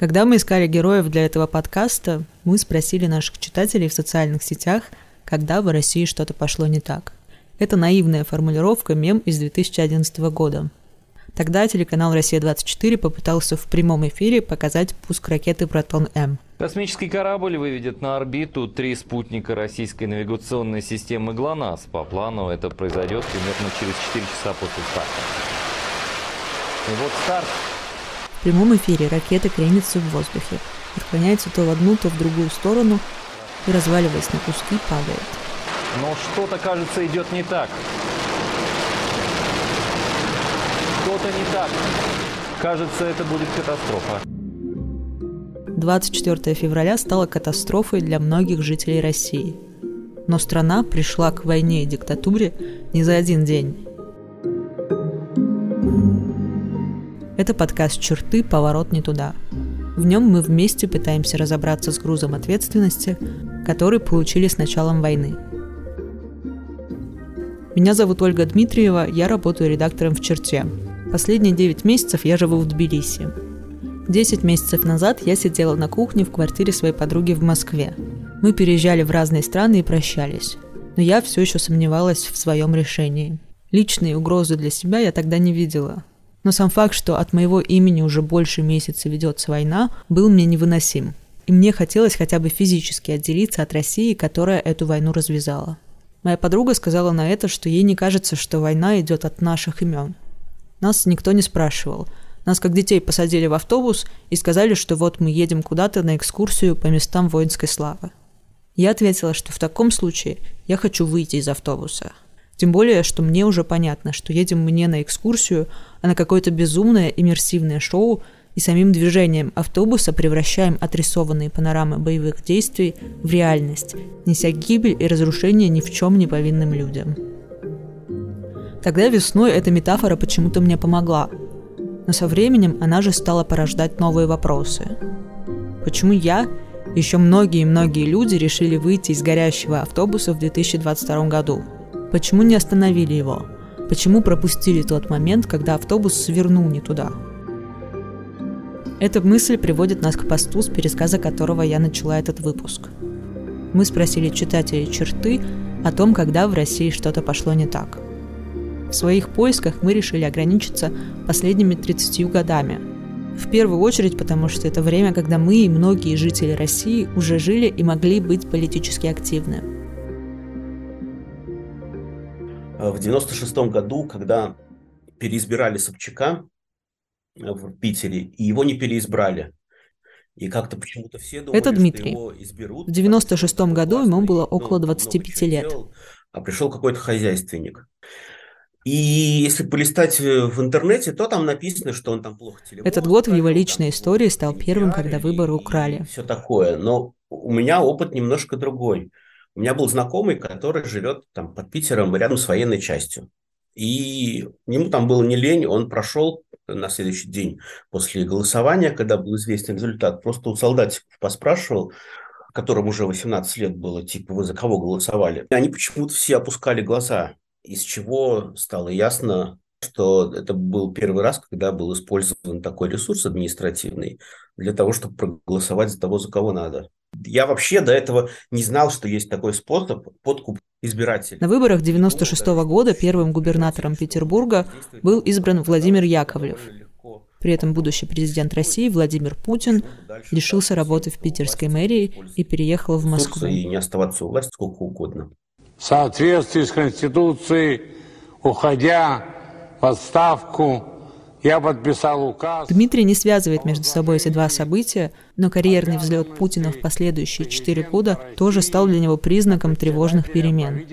Когда мы искали героев для этого подкаста, мы спросили наших читателей в социальных сетях, когда в России что-то пошло не так. Это наивная формулировка мем из 2011 года. Тогда телеканал «Россия-24» попытался в прямом эфире показать пуск ракеты «Протон-М». Космический корабль выведет на орбиту три спутника российской навигационной системы ГЛОНАСС. По плану это произойдет примерно через 4 часа после старта. И вот старт. В прямом эфире ракета кренится в воздухе, отклоняется то в одну, то в другую сторону и, разваливаясь на куски, падает. Но что-то, кажется, идет не так. Что-то не так. Кажется, это будет катастрофа. 24 февраля стала катастрофой для многих жителей России. Но страна пришла к войне и диктатуре не за один день. Это подкаст «Черты. Поворот не туда». В нем мы вместе пытаемся разобраться с грузом ответственности, который получили с началом войны. Меня зовут Ольга Дмитриева, я работаю редактором в «Черте». Последние 9 месяцев я живу в Тбилиси, Десять месяцев назад я сидела на кухне в квартире своей подруги в Москве. Мы переезжали в разные страны и прощались. Но я все еще сомневалась в своем решении. Личные угрозы для себя я тогда не видела. Но сам факт, что от моего имени уже больше месяца ведется война, был мне невыносим. И мне хотелось хотя бы физически отделиться от России, которая эту войну развязала. Моя подруга сказала на это, что ей не кажется, что война идет от наших имен. Нас никто не спрашивал – нас как детей посадили в автобус и сказали, что вот мы едем куда-то на экскурсию по местам воинской славы. Я ответила, что в таком случае я хочу выйти из автобуса. Тем более, что мне уже понятно, что едем мы не на экскурсию, а на какое-то безумное иммерсивное шоу, и самим движением автобуса превращаем отрисованные панорамы боевых действий в реальность, неся гибель и разрушение ни в чем не повинным людям. Тогда весной эта метафора почему-то мне помогла – но со временем она же стала порождать новые вопросы. Почему я еще многие-многие люди решили выйти из горящего автобуса в 2022 году? Почему не остановили его? Почему пропустили тот момент, когда автобус свернул не туда? Эта мысль приводит нас к посту, с пересказа которого я начала этот выпуск. Мы спросили читателей черты о том, когда в России что-то пошло не так – в своих поисках мы решили ограничиться последними 30 годами. В первую очередь, потому что это время, когда мы и многие жители России уже жили и могли быть политически активны. В 96 году, когда переизбирали Собчака в Питере, и его не переизбрали, и как-то почему-то все думали, Это Дмитрий. Что его изберут, в 96 году ему было около 25 лет. Сделал, а пришел какой-то хозяйственник. И если полистать э, в интернете, то там написано, что он там плохо телефон. Этот год в его личной истории стал первым, когда выборы украли. Все такое. Но у меня опыт немножко другой. У меня был знакомый, который живет там под Питером, рядом с военной частью. И ему там было не лень, он прошел на следующий день после голосования, когда был известен результат, просто у солдатиков поспрашивал, которым уже 18 лет было, типа, вы за кого голосовали? И они почему-то все опускали глаза из чего стало ясно, что это был первый раз, когда был использован такой ресурс административный для того, чтобы проголосовать за того, за кого надо. Я вообще до этого не знал, что есть такой способ подкуп избирателей. На выборах 96 -го года первым губернатором Петербурга был избран Владимир Яковлев. При этом будущий президент России Владимир Путин лишился работы в питерской мэрии и переехал в Москву. И не оставаться у власти сколько угодно в соответствии с Конституцией, уходя в отставку, я подписал указ. Дмитрий не связывает между собой эти два события, но карьерный взлет Путина в последующие четыре года тоже стал для него признаком тревожных перемен.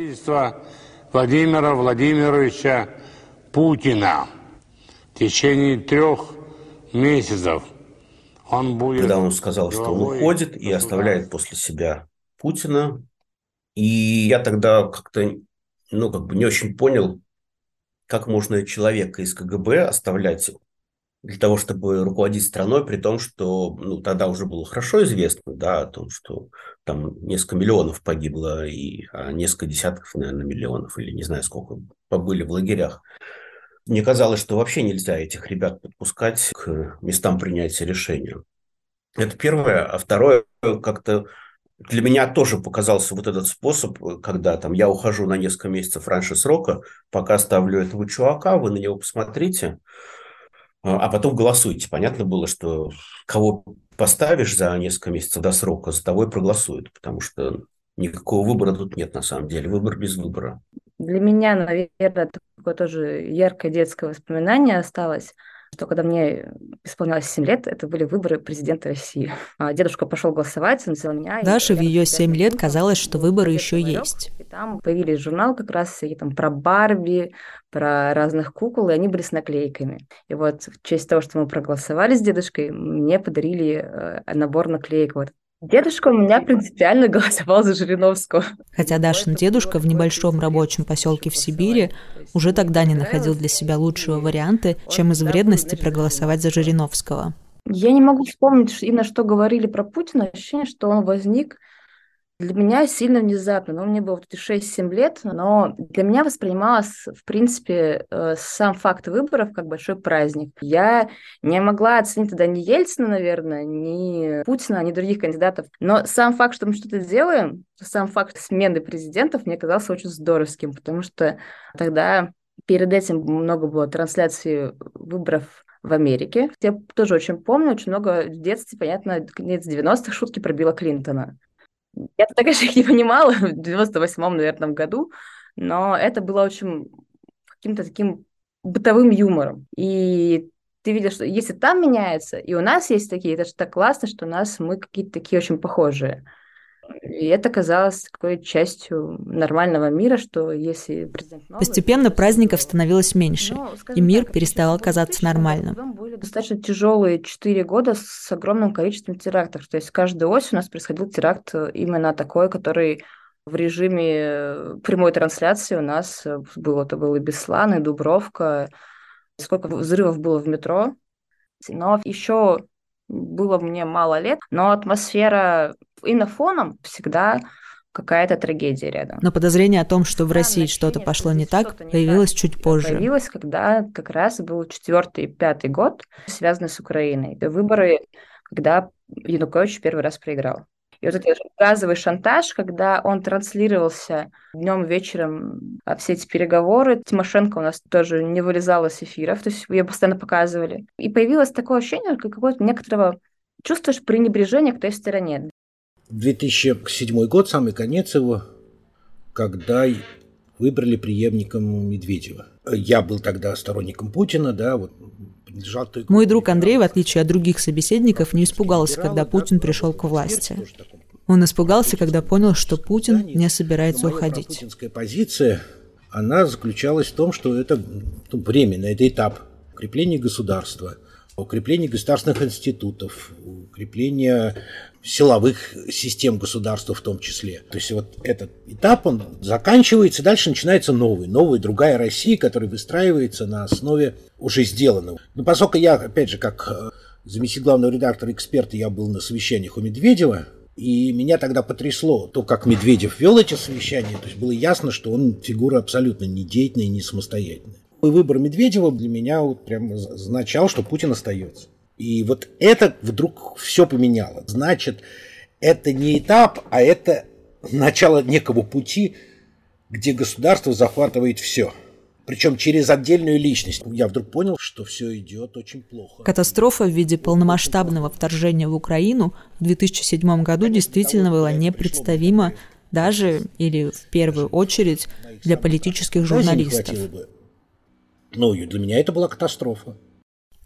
Владимира Владимировича Путина в течение трех месяцев он будет... Когда он сказал, что он уходит и оставляет после себя Путина, и я тогда как-то, ну, как бы не очень понял, как можно человека из КГБ оставлять для того, чтобы руководить страной, при том, что ну, тогда уже было хорошо известно, да, о том, что там несколько миллионов погибло, и, а несколько десятков, наверное, миллионов, или не знаю, сколько побыли в лагерях. Мне казалось, что вообще нельзя этих ребят подпускать к местам принятия решения. Это первое. А второе, как-то для меня тоже показался вот этот способ, когда там я ухожу на несколько месяцев раньше срока, пока ставлю этого чувака, вы на него посмотрите, а, а потом голосуйте. Понятно было, что кого поставишь за несколько месяцев до срока, за того и проголосуют, потому что никакого выбора тут нет на самом деле. Выбор без выбора. Для меня, наверное, такое тоже яркое детское воспоминание осталось – что когда мне исполнялось 7 лет, это были выборы президента России. А дедушка пошел голосовать, он взял меня. Даше в ее 7 лет казалось, что выборы еще есть. И там появились журнал как раз всякие там про Барби, про разных кукол, и они были с наклейками. И вот в честь того, что мы проголосовали с дедушкой, мне подарили э, набор наклеек вот Дедушка у меня принципиально голосовал за Жириновского. Хотя Дашин дедушка в небольшом рабочем поселке в Сибири уже тогда не находил для себя лучшего варианта, чем из вредности проголосовать за Жириновского. Я не могу вспомнить именно, что говорили про Путина. Ощущение, что он возник для меня сильно внезапно. Ну, мне было вот эти 6-7 лет, но для меня воспринималось, в принципе, э, сам факт выборов как большой праздник. Я не могла оценить тогда ни Ельцина, наверное, ни Путина, ни других кандидатов. Но сам факт, что мы что-то делаем, сам факт смены президентов мне казался очень здоровским, потому что тогда перед этим много было трансляций выборов в Америке. Я тоже очень помню, очень много в детстве, понятно, конец 90-х шутки про Билла Клинтона. Я так, конечно, их не понимала в 98-м, наверное, году, но это было очень каким-то таким бытовым юмором. И ты видишь, что если там меняется, и у нас есть такие, это же так классно, что у нас мы какие-то такие очень похожие. И это казалось такой частью нормального мира, что если президент новый, Постепенно праздников становилось меньше, ну, и мир так, перестал казаться нормальным. Были достаточно тяжелые четыре года с огромным количеством терактов. То есть каждую осень у нас происходил теракт э, именно такой, который в режиме э, прямой трансляции у нас э, было. Это был и Беслан, и Дубровка. Сколько взрывов было в метро. Но еще было мне мало лет, но атмосфера и на фоном всегда какая-то трагедия рядом. Но подозрение о том, что в России что-то пошло не так, появилось так. чуть позже. Появилось, когда как раз был четвертый и пятый год, связанный с Украиной. Это выборы, когда Янукович первый раз проиграл. И вот этот газовый шантаж, когда он транслировался днем вечером, а все эти переговоры, Тимошенко у нас тоже не вылезала с эфиров, то есть ее постоянно показывали. И появилось такое ощущение, как какое-то некоторого чувствуешь пренебрежение к той стороне. 2007 год, самый конец его, когда выбрали преемником Медведева. Я был тогда сторонником Путина, да, вот мой друг Андрей, в отличие от других собеседников, не испугался, когда Путин пришел к власти. Он испугался, когда понял, что Путин не собирается уходить. Путинская позиция, она заключалась в том, что это ну, временно, это этап укрепления государства, укрепления государственных институтов, укрепления силовых систем государства в том числе. То есть вот этот этап, он заканчивается, дальше начинается новый, новая другая Россия, которая выстраивается на основе уже сделанного. Но поскольку я, опять же, как э, заместитель главного редактора эксперта, я был на совещаниях у Медведева, и меня тогда потрясло то, как Медведев вел эти совещания. То есть было ясно, что он фигура абсолютно не деятельная и не самостоятельная. И выбор Медведева для меня вот прям означал, что Путин остается. И вот это вдруг все поменяло. Значит, это не этап, а это начало некого пути, где государство захватывает все. Причем через отдельную личность. Я вдруг понял, что все идет очень плохо. Катастрофа в виде полномасштабного вторжения в Украину в 2007 году действительно была непредставима даже или в первую очередь для политических журналистов. Ну, для меня это была катастрофа.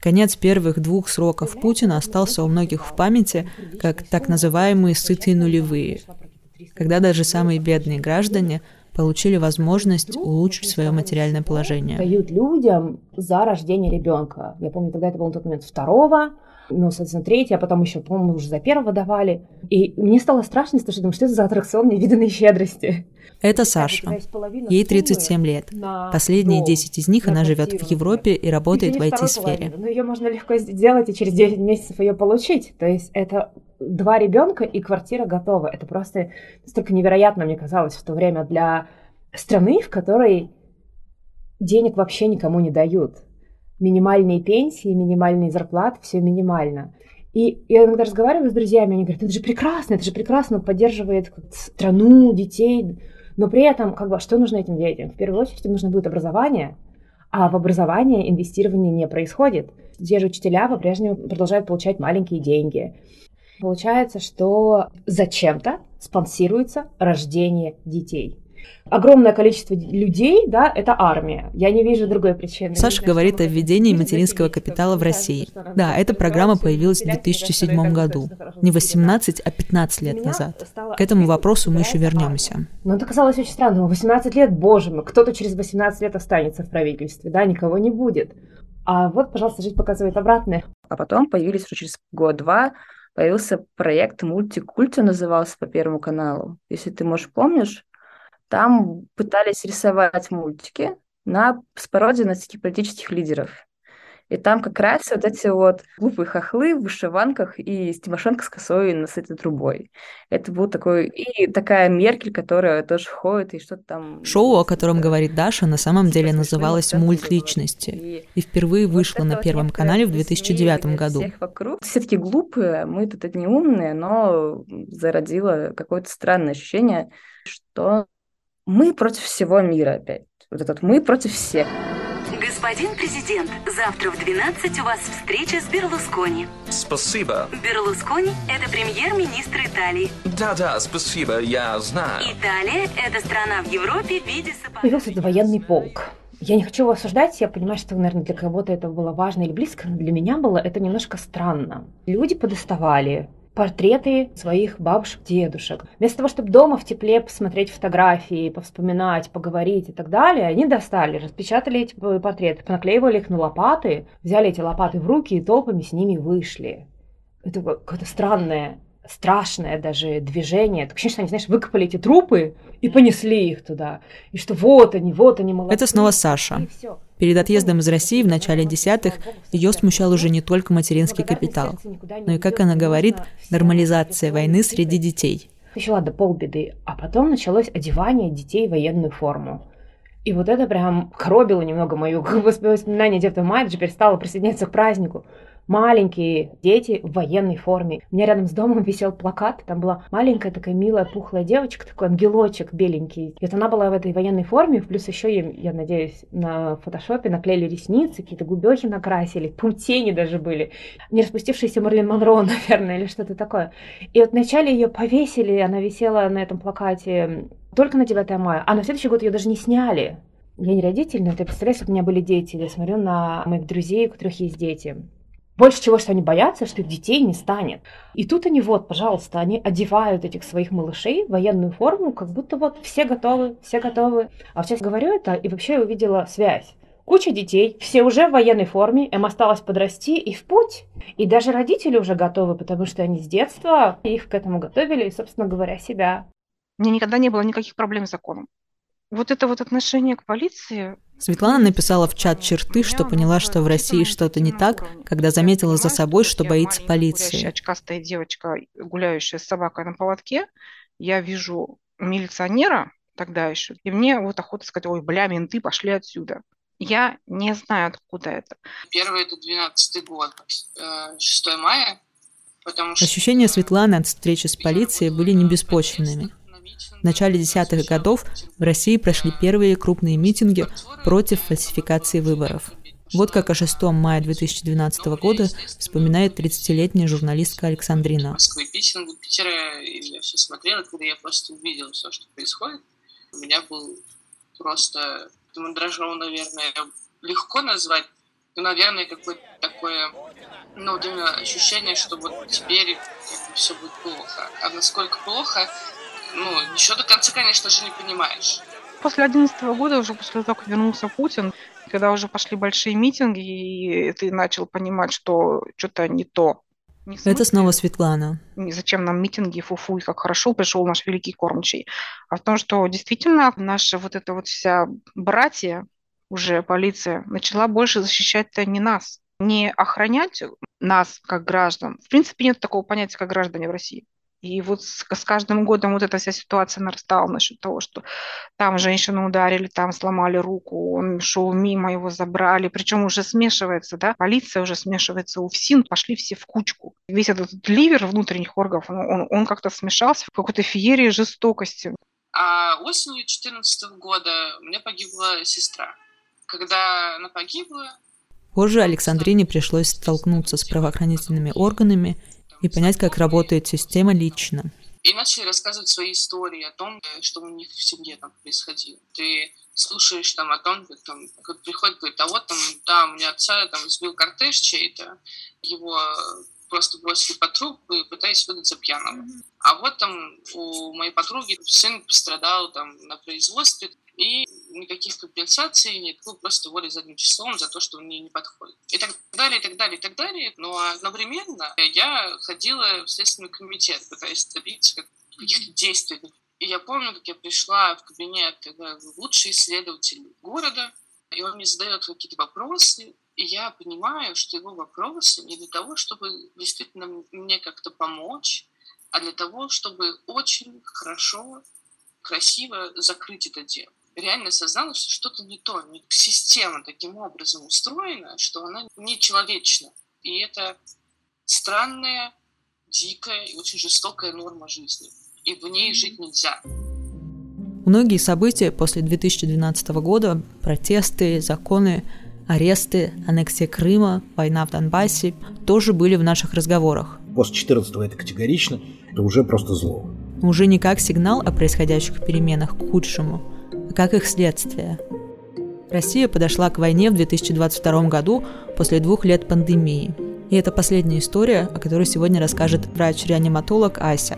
Конец первых двух сроков Путина остался у многих в памяти как так называемые «сытые нулевые», когда даже самые бедные граждане получили возможность улучшить свое материальное положение. Дают людям за рождение ребенка. Я помню, тогда это был тот момент второго, ну, соответственно, третий, а потом еще, по-моему, уже за первого давали. И мне стало страшно, потому что думаю, что это за аттракцион невиданной щедрости. Это Саша. Ей 37 лет. Последние 10 из них она живет в Европе и работает в IT-сфере. Но ее можно легко сделать и через 9 месяцев ее получить. То есть это два ребенка и квартира готова. Это просто настолько невероятно, мне казалось, в то время для страны, в которой денег вообще никому не дают минимальные пенсии, минимальные зарплаты, все минимально. И я иногда разговариваю с друзьями, они говорят, это же прекрасно, это же прекрасно, поддерживает страну, детей. Но при этом, как бы, что нужно этим детям? В первую очередь им нужно будет образование, а в образование инвестирование не происходит. Те же учителя по-прежнему продолжают получать маленькие деньги. Получается, что зачем-то спонсируется рождение детей огромное количество людей, да, это армия. Я не вижу другой причины. Саша говорит о введении материнского капитала в России. Да, эта программа появилась в 2007 году. Не 18, а 15 лет назад. К этому вопросу мы еще вернемся. Но это казалось очень странным. 18 лет, боже мой, кто-то через 18 лет останется в правительстве, да, никого не будет. А вот, пожалуйста, жизнь показывает обратное. А потом появились уже через год-два появился проект «Мультикульту» назывался по Первому каналу. Если ты, можешь, помнишь, там пытались рисовать мультики на, с пародией на политических лидеров. И там как раз вот эти вот глупые хохлы в вышиванках и Тимошенко с косой на этой трубой. Это был такой... И такая Меркель, которая тоже ходит и что-то там... Шоу, о котором говорит Даша, на самом деле называлось «Мульт личности» и впервые вышло на Первом канале в 2009 году. Все таки глупые, мы тут одни умные, но зародило какое-то странное ощущение, что мы против всего мира опять. Вот этот мы против всех. Господин президент, завтра в 12 у вас встреча с Берлускони. Спасибо. Берлускони – это премьер-министр Италии. Да-да, спасибо, я знаю. Италия – это страна в Европе в виде сапога. Появился военный полк. Я не хочу его осуждать, я понимаю, что, наверное, для кого-то это было важно или близко, но для меня было это немножко странно. Люди подоставали портреты своих бабушек, дедушек. Вместо того, чтобы дома в тепле посмотреть фотографии, повспоминать, поговорить и так далее, они достали, распечатали эти портреты, понаклеивали их на лопаты, взяли эти лопаты в руки и толпами с ними вышли. Это какое-то странное страшное даже движение. Так ощущение, что они, знаешь, выкопали эти трупы и понесли их туда. И что вот они, вот они, молодцы. Это снова Саша. Перед отъездом из России в начале десятых ее смущал уже не только материнский капитал, но и, как она говорит, нормализация войны среди детей. Еще ладно, полбеды. А потом началось одевание детей в военную форму. И вот это прям коробило немного мою воспоминание Деда Мая, даже перестала присоединяться к празднику маленькие дети в военной форме. У меня рядом с домом висел плакат, там была маленькая такая милая пухлая девочка, такой ангелочек беленький. И вот она была в этой военной форме, плюс еще им, я надеюсь, на фотошопе наклеили ресницы, какие-то губехи накрасили, тени даже были. Не распустившийся Марлин Монро, наверное, или что-то такое. И вот вначале ее повесили, она висела на этом плакате только на 9 мая, а на следующий год ее даже не сняли. Я не родитель, но ты представляешь, у меня были дети, я смотрю на моих друзей, у которых есть дети. Больше всего, что они боятся, что их детей не станет. И тут они вот, пожалуйста, они одевают этих своих малышей в военную форму, как будто вот все готовы, все готовы. А сейчас говорю это, и вообще я увидела связь. Куча детей, все уже в военной форме, им осталось подрасти и в путь. И даже родители уже готовы, потому что они с детства их к этому готовили, и, собственно говоря, себя. Меня никогда не было никаких проблем с законом. Вот это вот отношение к полиции, Светлана написала в чат черты, что поняла, что в России что-то не так, когда заметила за собой, что боится полиции. Очкастая девочка, гуляющая с собакой на поводке, я вижу милиционера тогда еще, и мне вот охота сказать, ой, бля, менты, пошли отсюда. Я не знаю, откуда это. Первый это 12 год, 6 э, мая, потому что... Ощущения Светланы от встречи с полицией были не беспочвенными. В начале десятых годов в России прошли первые крупные митинги против фальсификации выборов. Вот как о 6 мая 2012 года вспоминает 30-летняя журналистка Александрина. Москвы, Питер, Питера, я все смотрела, когда я просто увидела все, что происходит. У меня был просто мандражом, наверное, легко назвать, но, наверное, какое-то такое, ну, ощущение, что вот теперь все будет плохо. А насколько плохо, ну, еще до конца, конечно же, не понимаешь. После 2011 года, уже после того, как вернулся Путин, когда уже пошли большие митинги, и ты начал понимать, что что-то не то. Не Это снова Светлана. Зачем нам митинги, фу-фу, и как хорошо пришел наш великий кормчий. А в том, что действительно наша вот эта вот вся братья, уже полиция, начала больше защищать-то не нас, не охранять нас как граждан. В принципе, нет такого понятия, как граждане в России И вот с, с каждым годом вот эта вся ситуация нарастала насчет того, что там женщину ударили, там сломали руку, он шел мимо, его забрали. Причем уже смешивается, да, полиция уже смешивается у ФСИН, пошли все в кучку. Весь этот ливер внутренних органов, он, он, он как-то смешался в какой-то феерии жестокости. А осенью 2014 года у меня погибла сестра. Когда она погибла... Позже Александрине пришлось столкнуться с правоохранительными органами и понять, как работает система лично. И начали рассказывать свои истории о том, что у них в семье там происходило. Ты слушаешь там о том, как там как приходит, говорит, а вот там, да, у меня отца там сбил кортеж чей-то, его просто бросили по трубку и пытаясь выдать за пьяного. А вот там у моей подруги сын пострадал там на производстве, и никаких компенсаций нет, был просто воли задним числом за то, что мне не подходит. И так далее, и так далее, и так далее. Но одновременно я ходила в Следственный комитет, пытаясь добиться каких-то действий. И я помню, как я пришла в кабинет лучший исследователь города, и он мне задает какие-то вопросы, и я понимаю, что его вопросы не для того, чтобы действительно мне как-то помочь, а для того, чтобы очень хорошо, красиво закрыть это дело реально осознала, что что-то не то. Система таким образом устроена, что она нечеловечна. И это странная, дикая и очень жестокая норма жизни. И в ней жить нельзя. Многие события после 2012 года, протесты, законы, аресты, аннексия Крыма, война в Донбассе, тоже были в наших разговорах. После 14 это категорично, это уже просто зло. Уже не как сигнал о происходящих переменах к худшему – как их следствие. Россия подошла к войне в 2022 году после двух лет пандемии. И это последняя история, о которой сегодня расскажет врач-реаниматолог Ася.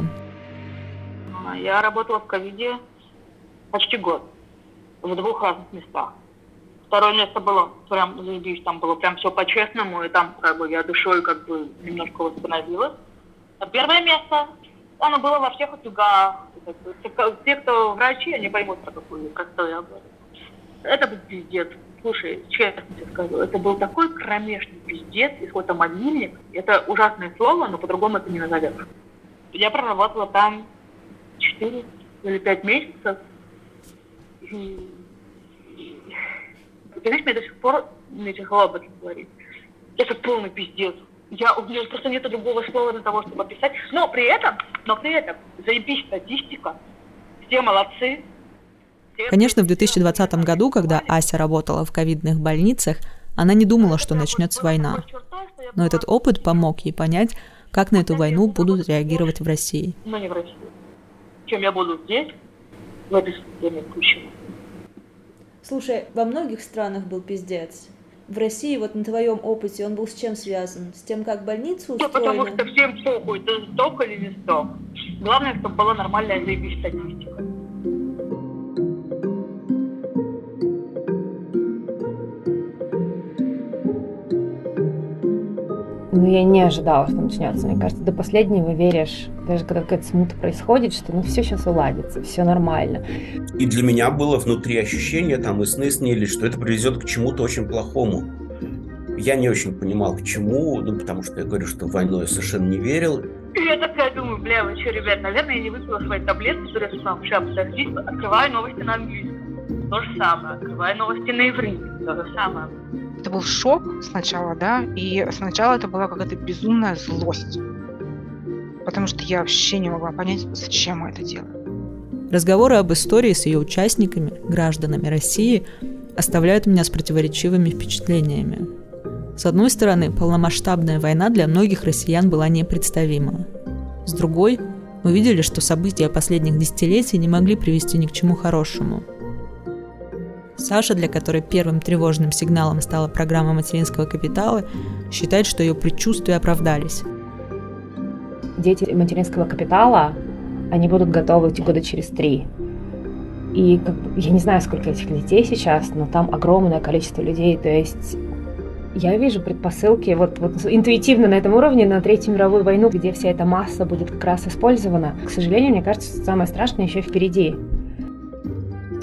Я работала в ковиде почти год в двух разных местах. Второе место было прям, заебись, там было прям все по-честному, и там как бы я душой как бы немножко восстановилась. А первое место, оно было во всех утюгах, те, кто врачи, они поймут про какую, про что я говорю. Это был пиздец. Слушай, честно тебе скажу, это был такой кромешный пиздец, и какой-то могильник. Это ужасное слово, но по-другому это не назовешь. Я проработала там 4 или 5 месяцев. И, ты знаешь, мне до сих пор мне тяжело об этом говорить. Это полный пиздец. Я, у меня просто нет другого слова для того, чтобы описать. Но при этом, но при этом, заебись статистика, все молодцы. Конечно, в 2020 году, когда Ася работала в ковидных больницах, она не думала, что начнется война. Но этот опыт помог ей понять, как на эту войну будут реагировать в России. Но не в России. Чем я буду здесь, в этой системе ключевой. Слушай, во многих странах был пиздец в России, вот на твоем опыте, он был с чем связан? С тем, как больница устроена? Да, потому что всем похуй, ты сдох или не сдох. Главное, чтобы была нормальная заебись статистика. Ну, я не ожидала, что начнется. Мне кажется, до последнего веришь, даже когда какая-то смута происходит, что ну все сейчас уладится, все нормально. И для меня было внутри ощущение, там и сны снились, что это приведет к чему-то очень плохому. Я не очень понимал, к чему, ну, потому что я говорю, что в войну я совершенно не верил. Я такая думаю, бля, вы что, ребят, наверное, я не выпила свои таблетки, которые я сам вчера открываю новости на английском. То же самое. Открываю новости на иврите. То же самое. Это был шок сначала, да, и сначала это была какая-то безумная злость. Потому что я вообще не могла понять, зачем мы это делаем. Разговоры об истории с ее участниками, гражданами России, оставляют меня с противоречивыми впечатлениями. С одной стороны, полномасштабная война для многих россиян была непредставима. С другой, мы видели, что события последних десятилетий не могли привести ни к чему хорошему – Саша, для которой первым тревожным сигналом стала программа материнского капитала, считает, что ее предчувствия оправдались. Дети материнского капитала, они будут готовы года через три. И как я не знаю, сколько этих детей сейчас, но там огромное количество людей. То есть я вижу предпосылки вот, вот интуитивно на этом уровне на Третью мировую войну, где вся эта масса будет как раз использована. К сожалению, мне кажется, самое страшное еще впереди.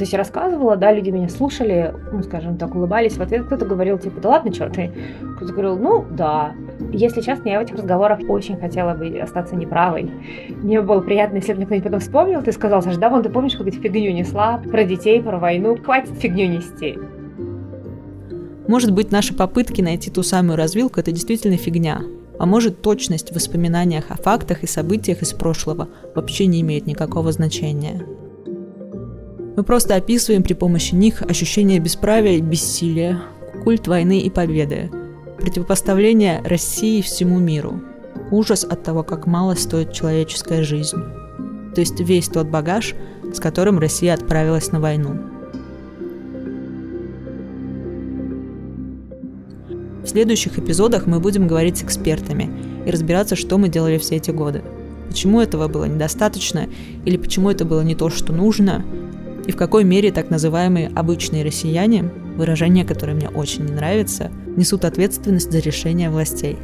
То есть я рассказывала, да, люди меня слушали, ну, скажем так, улыбались в ответ. Кто-то говорил, типа, да ладно, что ты? Кто-то говорил, ну, да. Если честно, я в этих разговорах очень хотела бы остаться неправой. Мне было приятно, если бы мне кто-нибудь потом вспомнил, ты сказал, Саша, да, вон ты помнишь, как ты фигню несла про детей, про войну, хватит фигню нести. Может быть, наши попытки найти ту самую развилку – это действительно фигня. А может, точность в воспоминаниях о фактах и событиях из прошлого вообще не имеет никакого значения. Мы просто описываем при помощи них ощущение бесправия и бессилия, культ войны и победы, противопоставление России всему миру, ужас от того, как мало стоит человеческая жизнь. То есть весь тот багаж, с которым Россия отправилась на войну – В следующих эпизодах мы будем говорить с экспертами и разбираться, что мы делали все эти годы. Почему этого было недостаточно или почему это было не то, что нужно, и в какой мере так называемые обычные россияне, выражение, которое мне очень не нравится, несут ответственность за решения властей.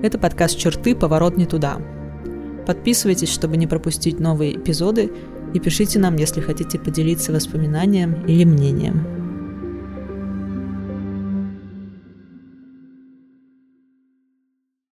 Это подкаст «Черты. Поворот не туда». Подписывайтесь, чтобы не пропустить новые эпизоды, и пишите нам, если хотите поделиться воспоминанием или мнением.